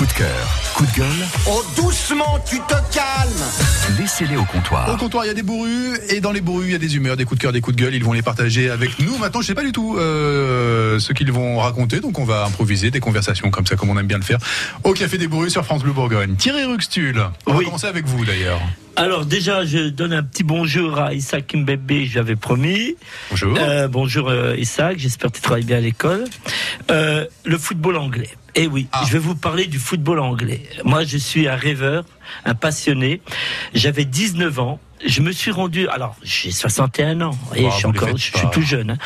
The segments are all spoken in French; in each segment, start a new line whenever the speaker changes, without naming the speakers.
Coup de cœur, coup de gueule,
Oh, doucement, tu te calmes
laissez-les au comptoir.
Au comptoir, il y a des bourrus et dans les bourrus, il y a des humeurs, des coups de cœur, des coups de gueule. Ils vont les partager avec nous. Maintenant, je sais pas du tout euh, ce qu'ils vont raconter, donc on va improviser des conversations comme ça, comme on aime bien le faire, au Café des Bourrus sur France Bleu Bourgogne. Thierry Ruxtul, on va commencer avec vous d'ailleurs.
Alors déjà, je donne un petit bonjour à Isaac Mbebe, j'avais promis.
Bonjour.
Euh, bonjour euh, Isaac, j'espère que tu travailles bien à l'école. Euh, le football anglais. Eh oui,
Ah.
je vais vous parler du football anglais. Moi, je suis un rêveur, un passionné. J'avais 19 ans. Je me suis rendu, alors j'ai 61 ans, et je suis encore, je suis tout jeune. hein.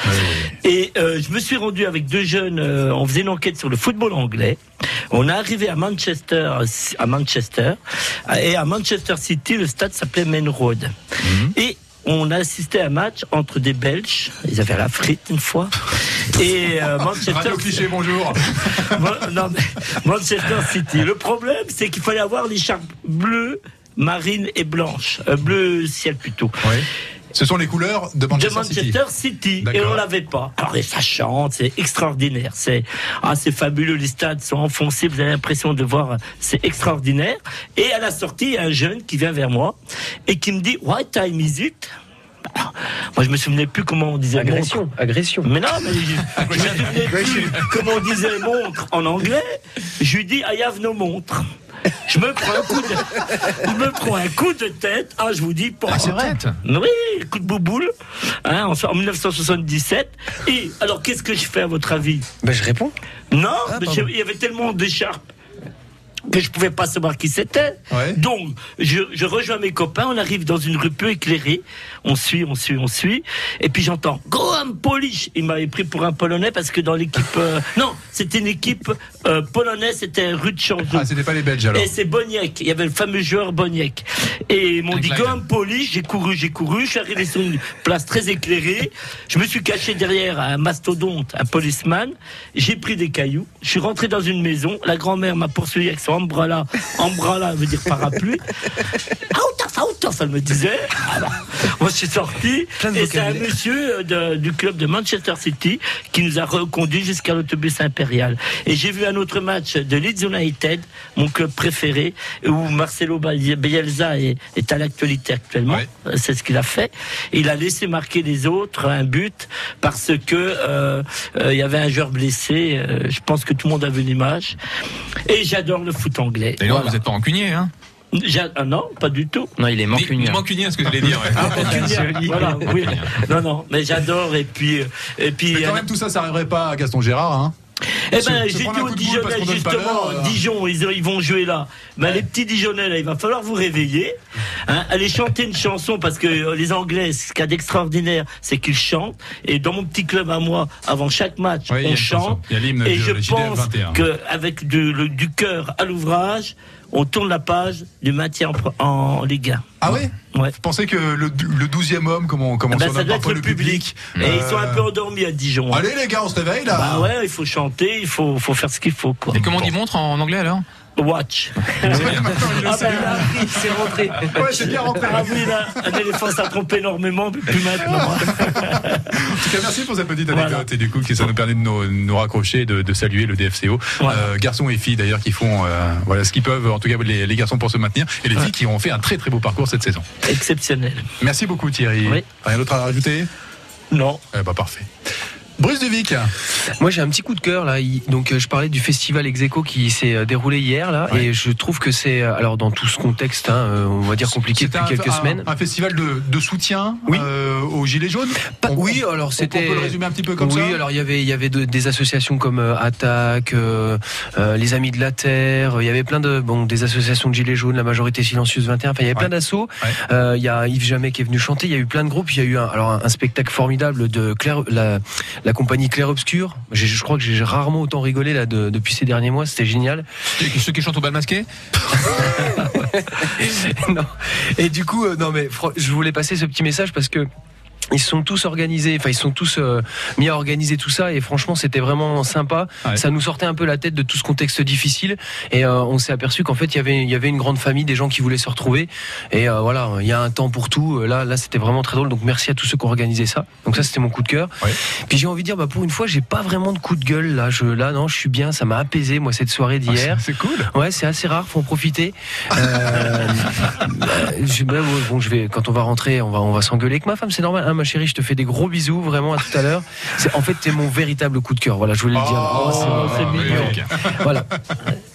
Et euh, je me suis rendu avec deux jeunes. euh, on faisait une enquête sur le football anglais. On est arrivé à Manchester, à Manchester, et à Manchester City, le stade s'appelait Main Road. Et on a assisté à un match entre des Belges. Ils avaient la frite une fois. Et euh, Manchester.
Radio cliché, bonjour.
Mon- non, mais Manchester City. Le problème, c'est qu'il fallait avoir l'écharpe bleue, marine et blanche, euh, bleu ciel plutôt.
Oui. Ce sont les couleurs de
de
Manchester,
Manchester
City.
City, et on l'avait pas. Alors et ça chante, c'est extraordinaire, c'est ah c'est fabuleux, les stades sont enfoncés, vous avez l'impression de voir, c'est extraordinaire. Et à la sortie, il y a un jeune qui vient vers moi et qui me dit What time is it? Moi je me souvenais plus comment on disait
Agression,
montre.
agression.
Mais non, mais je, je me souvenais plus comment on disait montre en anglais. Je lui dis I have no montre. Je me prends un coup de, je me prends un coup de tête. Ah, je vous dis, pas
Ah, c'est vrai.
oui, coup de bouboule, hein, en, en 1977. Et alors, qu'est-ce que je fais à votre avis?
Ben, je réponds.
Non,
Ah,
mais
pardon.
je- il y avait tellement d'écharpes que je pouvais pas savoir qui c'était.
Ouais.
Donc, je, je rejoins mes copains, on arrive dans une rue peu éclairée, on suit, on suit, on suit, et puis j'entends Graham Polish. Il m'avait pris pour un Polonais parce que dans l'équipe, euh, non, c'était une équipe euh, polonaise, c'était rue de Changeau.
Ah, c'était pas les Belges alors.
Et c'est Boniek. Il y avait le fameux joueur Boniek. Et ils m'ont dit
Clyde.
Gohan Poli, j'ai couru, j'ai couru, je suis arrivé sur une place très éclairée. Je me suis caché derrière un mastodonte, un policeman. J'ai pris des cailloux. Je suis rentré dans une maison. La grand-mère m'a poursuivi avec son umbrella. Umbrella veut dire parapluie. Out elle me disait. Ah bah, Moi, je suis sorti. Et c'est un monsieur euh, de- du club de Manchester City qui nous a reconduit jusqu'à l'autobus impérial. Et j'ai vu un autre match de Leeds United, mon club préféré, où Marcelo Bielsa est, est à l'actualité actuellement.
Ouais.
Euh, C'est ce qu'il a fait. Il a laissé marquer les autres un but parce que euh, euh, il y avait un joueur blessé. Euh, je pense que tout le monde a vu l'image. Et j'adore le foot anglais.
Et non,
Voilà.
vous n'êtes pas rancunier, hein
ah non, pas du tout.
Non, il est mancunien.
Mancunien, ce que j'allais dire. ouais.
Joli. Voilà, oui. Non, non, mais j'adore. Et puis, euh, et puis.
Mais quand
euh,
même, tout ça, ça arriverait pas à Gaston Gérard. Hein.
Eh ben, j'ai dit aux
pas
justement,
euh.
Dijon, ils, ils vont jouer là. Mais les petits Dijonnais, là, il va falloir vous réveiller. Hein, allez chanter une chanson parce que euh, les Anglais, ce qu'il y a d'extraordinaire, c'est qu'ils chantent. Et dans mon petit club à moi, avant chaque match, on chante. Et je pense
21.
qu'avec du cœur à l'ouvrage, on tourne la page du maintien en, en Ligue 1.
Ah ouais
Ouais.
Vous pensez que le, le 12e homme, comme on, comme on
Ben, ça doit être le public. Et ils sont un peu endormis à Dijon. hein.
Allez les gars, on se réveille là.
Bah ouais, il faut chanter, il faut, faut faire ce qu'il faut, quoi.
Et comment on dit montre en anglais alors
Watch. Ah ben, il a appris, c'est rentré.
Ouais, c'est bien rentré.
Ah oui, là, un éléphant s'est trompé énormément, mais plus maintenant.
Cas, merci pour cette petite anecdote
Voilà.
et du coup, qui ça nous permet de nous, nous raccrocher, et de, de saluer le DFCO.
Voilà.
Euh, garçons et filles d'ailleurs qui font euh, voilà ce qu'ils peuvent, en tout cas les, les garçons pour se maintenir et les filles qui ont fait un très très beau parcours cette saison.
Exceptionnel.
Merci beaucoup Thierry.
Oui.
Rien d'autre à rajouter?
Non.
Eh bah parfait. Bruce Duvic.
Moi, j'ai un petit coup de cœur là. Donc, euh, je parlais du festival Execo qui s'est euh, déroulé hier là,
Ouais.
et je trouve que c'est euh, alors dans tout ce contexte, hein, on va dire compliqué depuis
un,
quelques
un-
semaines.
Un festival de, de soutien
Oui.
euh, aux Gilets jaunes?
Pas-
On-
oui, alors c'était.
On peut le résumer un petit peu comme
oui,
ça?
alors il y avait il y avait de- des associations comme euh, Attaque, euh, les Amis de la Terre. Il y avait plein de bon des associations de gilets jaunes, la majorité silencieuse 21. Enfin, il y avait plein d'assauts.
Ouais.
Il y a Yves Jamais qui est venu chanter. Il y a eu plein de groupes. Il y a eu un, alors un, spectacle formidable de Claire, la, la compagnie Claire Obscur. Je crois que j'ai rarement autant rigolé là de- depuis ces derniers mois. C'était génial.
Ceux- qui chantent au bal masqué?
Non. Et du coup, euh, non mais je voulais passer ce petit message parce que ils sont tous organisés, enfin ils sont tous euh, mis à organiser tout ça et franchement c'était vraiment sympa.
Ouais.
Ça nous sortait un peu la tête de tout ce contexte difficile et euh, on s'est aperçu qu'en fait il y avait il y avait une grande famille, des gens qui voulaient se retrouver et euh, voilà il y a un temps pour tout. Euh, Là là c'était vraiment très drôle donc merci à tous ceux qui ont organisé ça. Donc ça c'était mon coup de cœur.
Ouais.
Puis j'ai envie de dire bah pour une fois j'ai pas vraiment de coup de gueule là. Je là non je suis bien, ça m'a apaisé moi cette soirée d'hier.
Ah, C'est cool.
Ouais, c'est assez rare, faut en profiter. Euh, bah, je, bah, bon, je vais quand on va rentrer, on va on va s'engueuler avec ma femme, c'est normal. Ma chérie, je te fais des gros bisous, vraiment à tout à l'heure. C'est en fait t'es mon véritable coup de cœur. Voilà, je voulais le dire.
Oh,
Oh, c'est-
mignon.
voilà,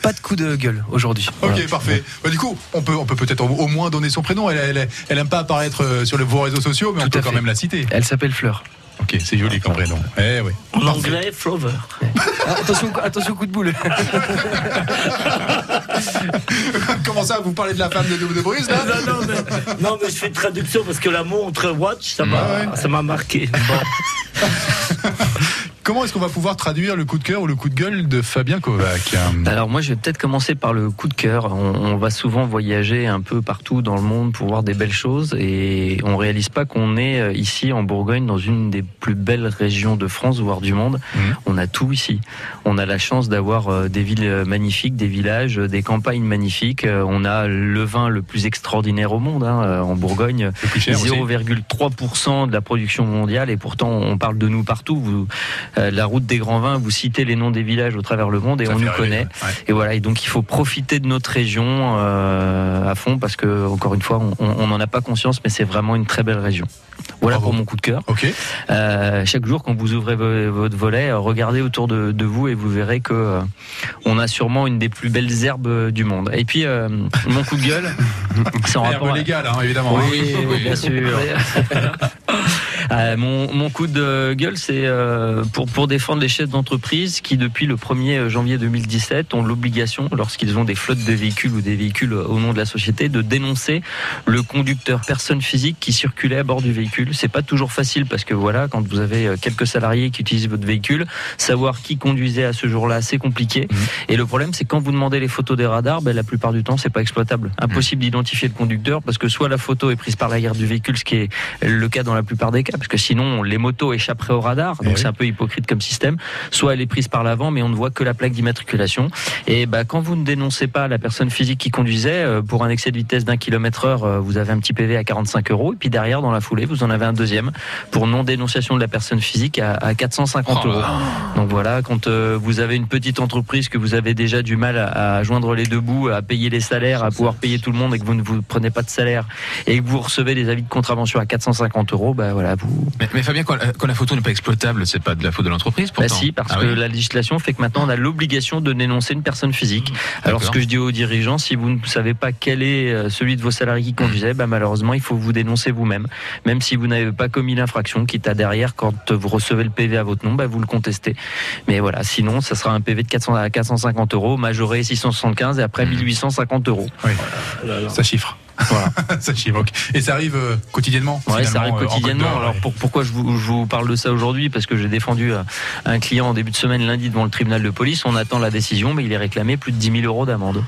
pas de coup de gueule aujourd'hui.
Ok,
Voilà.
parfait. Bah, du coup, on peut, on peut peut-être au moins donner son prénom. Elle, elle, elle aime pas apparaître euh, sur les, vos réseaux sociaux, mais on peut quand
fait.
même la citer.
Elle s'appelle Fleur.
Ok, c'est joli comme prénom. Eh oui.
En anglais, Flover.
Ah, attention, attention coup de boule.
Comment ça, vous parlez de la femme de, de, de Bruce là
Non, non, mais, non, mais je fais une traduction parce que la montre Watch, ça m'a
ouais.
m'a marqué.
Comment est-ce qu'on va pouvoir traduire le coup de cœur ou le coup de gueule de Fabien Kovac
Alors moi, je vais peut-être commencer par le coup de cœur. On, on va souvent voyager un peu partout dans le monde pour voir des belles choses et on réalise pas qu'on est euh, ici en Bourgogne dans une des plus belles régions de France, voire du monde.
Mhm.
On a tout ici. On a la chance d'avoir euh, des villes euh, magnifiques, des villages, des campagnes magnifiques. On a le vin le plus extraordinaire au monde hein, en Bourgogne.
Le plus cher aussi.
0,3% de la production mondiale et pourtant on parle de nous partout. Vous, la route des grands vins, vous citez les noms des villages au travers le monde et
Ça
on nous
rêver,
connaît.
ouais.
Et voilà, et donc il faut profiter de notre région euh, à fond parce que encore une fois, on- n'en a pas conscience, mais c'est vraiment une très belle région. Voilà
Bravo.
pour mon coup de cœur.
Ok.
Euh, chaque jour, quand vous ouvrez vo- votre volet, euh, regardez autour de, de vous et vous verrez que euh, on a sûrement une des plus belles herbes euh, du monde. Et puis euh, mon coup de gueule, c'est en
Herbe
rapport. à-
légale, hein, évidemment.
oui, oui, bien sûr. Euh, mon, mon coup de gueule, c'est euh, pour, pour défendre les chefs d'entreprise qui, depuis le 1er janvier 2017, ont l'obligation, lorsqu'ils ont des flottes de véhicules ou des véhicules au nom de la société, de dénoncer le conducteur personne physique qui circulait à bord du véhicule. C'est pas toujours facile parce que voilà, quand vous avez euh, quelques salariés qui utilisent votre véhicule, savoir qui conduisait à ce jour-là, c'est compliqué.
Mhm.
Et le problème, c'est quand vous demandez les photos des radars, ben, la plupart du temps, c'est pas exploitable. Impossible d'identifier le conducteur parce que soit la photo est prise par l'arrière du véhicule, ce qui est le cas dans la plupart des cas, parce que sinon les motos échapperaient au radar,
Eh
donc
oui.
c'est un peu hypocrite comme système. Soit elle est prise par l'avant, mais on ne voit que la plaque d'immatriculation. Et bah, quand vous ne dénoncez pas la personne physique qui conduisait, euh, pour un excès de vitesse d'un kilomètre heure, euh, vous avez un petit PV à 45 euros, et puis derrière, dans la foulée, vous en avez un deuxième pour non-dénonciation de la personne physique à, à 450
Oh là
euros. Donc voilà, quand euh, vous avez une petite entreprise, que vous avez déjà du mal à, à joindre les deux bouts, à payer les salaires, à pouvoir payer tout le monde et que vous ne vous prenez pas de salaire et que vous recevez des avis de contravention à 450 euros, bah voilà, vous.
Mais, mais Fabien, quand, la- quand la photo n'est pas exploitable, c'est pas de la faute de l'entreprise
Bah
pourtant
si, parce
Ah
que
oui.
la législation fait que maintenant on a l'obligation de dénoncer une personne physique. Alors ce que je dis aux dirigeants, si vous ne savez pas quel est euh, celui de vos salariés qui conduisait, bah malheureusement il faut vous dénoncer vous-même, même si vous n'avez pas commis l'infraction, quitte à derrière quand vous recevez le PV à votre nom, bah vous le contestez. Mais voilà, sinon ça sera un PV de 400 à 450 euros, majoré 675 et après
Mhm.
1850 euros.
Ça chiffre.
Voilà.
ça ok. Et ça arrive euh, quotidiennement.
Ouais, ça arrive
euh,
quotidiennement. Alors
ouais.
pour- pourquoi je vous, je vous parle de ça aujourd'hui? Parce que j'ai défendu euh, un client en début de semaine lundi devant le tribunal de police. On attend la décision, mais il est réclamé plus de 10 000 euros d'amende.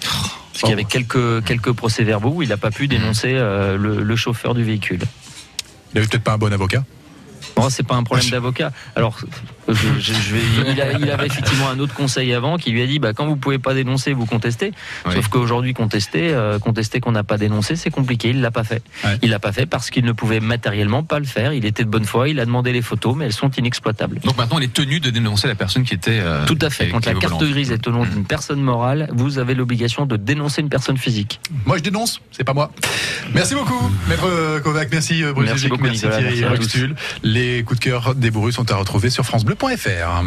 Parce qu'il y avait quelques, quelques procès-verbaux où il n'a pas pu dénoncer euh, le, le chauffeur du véhicule.
Il avait peut-être pas un bon avocat.
Bon, c'est pas un problème d'avocat. Alors, je, je- je vais- il, a- il avait effectivement un autre conseil avant qui lui a dit bah, quand vous pouvez pas dénoncer, vous contestez.
Oui.
Sauf qu'aujourd'hui, contester, euh, contester qu'on n'a pas dénoncé, c'est compliqué. Il l'a pas fait.
Ouais.
Il l'a pas fait parce qu'il ne pouvait matériellement pas le faire. Il était de bonne foi. Il a demandé les photos, mais elles sont inexploitables.
Donc maintenant, il est tenu de dénoncer la personne qui était. euh,
Tout à fait. Quand la carte grise est au nom d'une personne morale, vous avez l'obligation de dénoncer une personne physique.
Moi, je dénonce, c'est pas moi. Merci beaucoup, maître Kovac. Merci, euh, Bruce
Merci
Legic.
beaucoup,
Merci. Thierry
Merci.
Les coups de cœur des bourrus sont à retrouver sur FranceBleu.fr.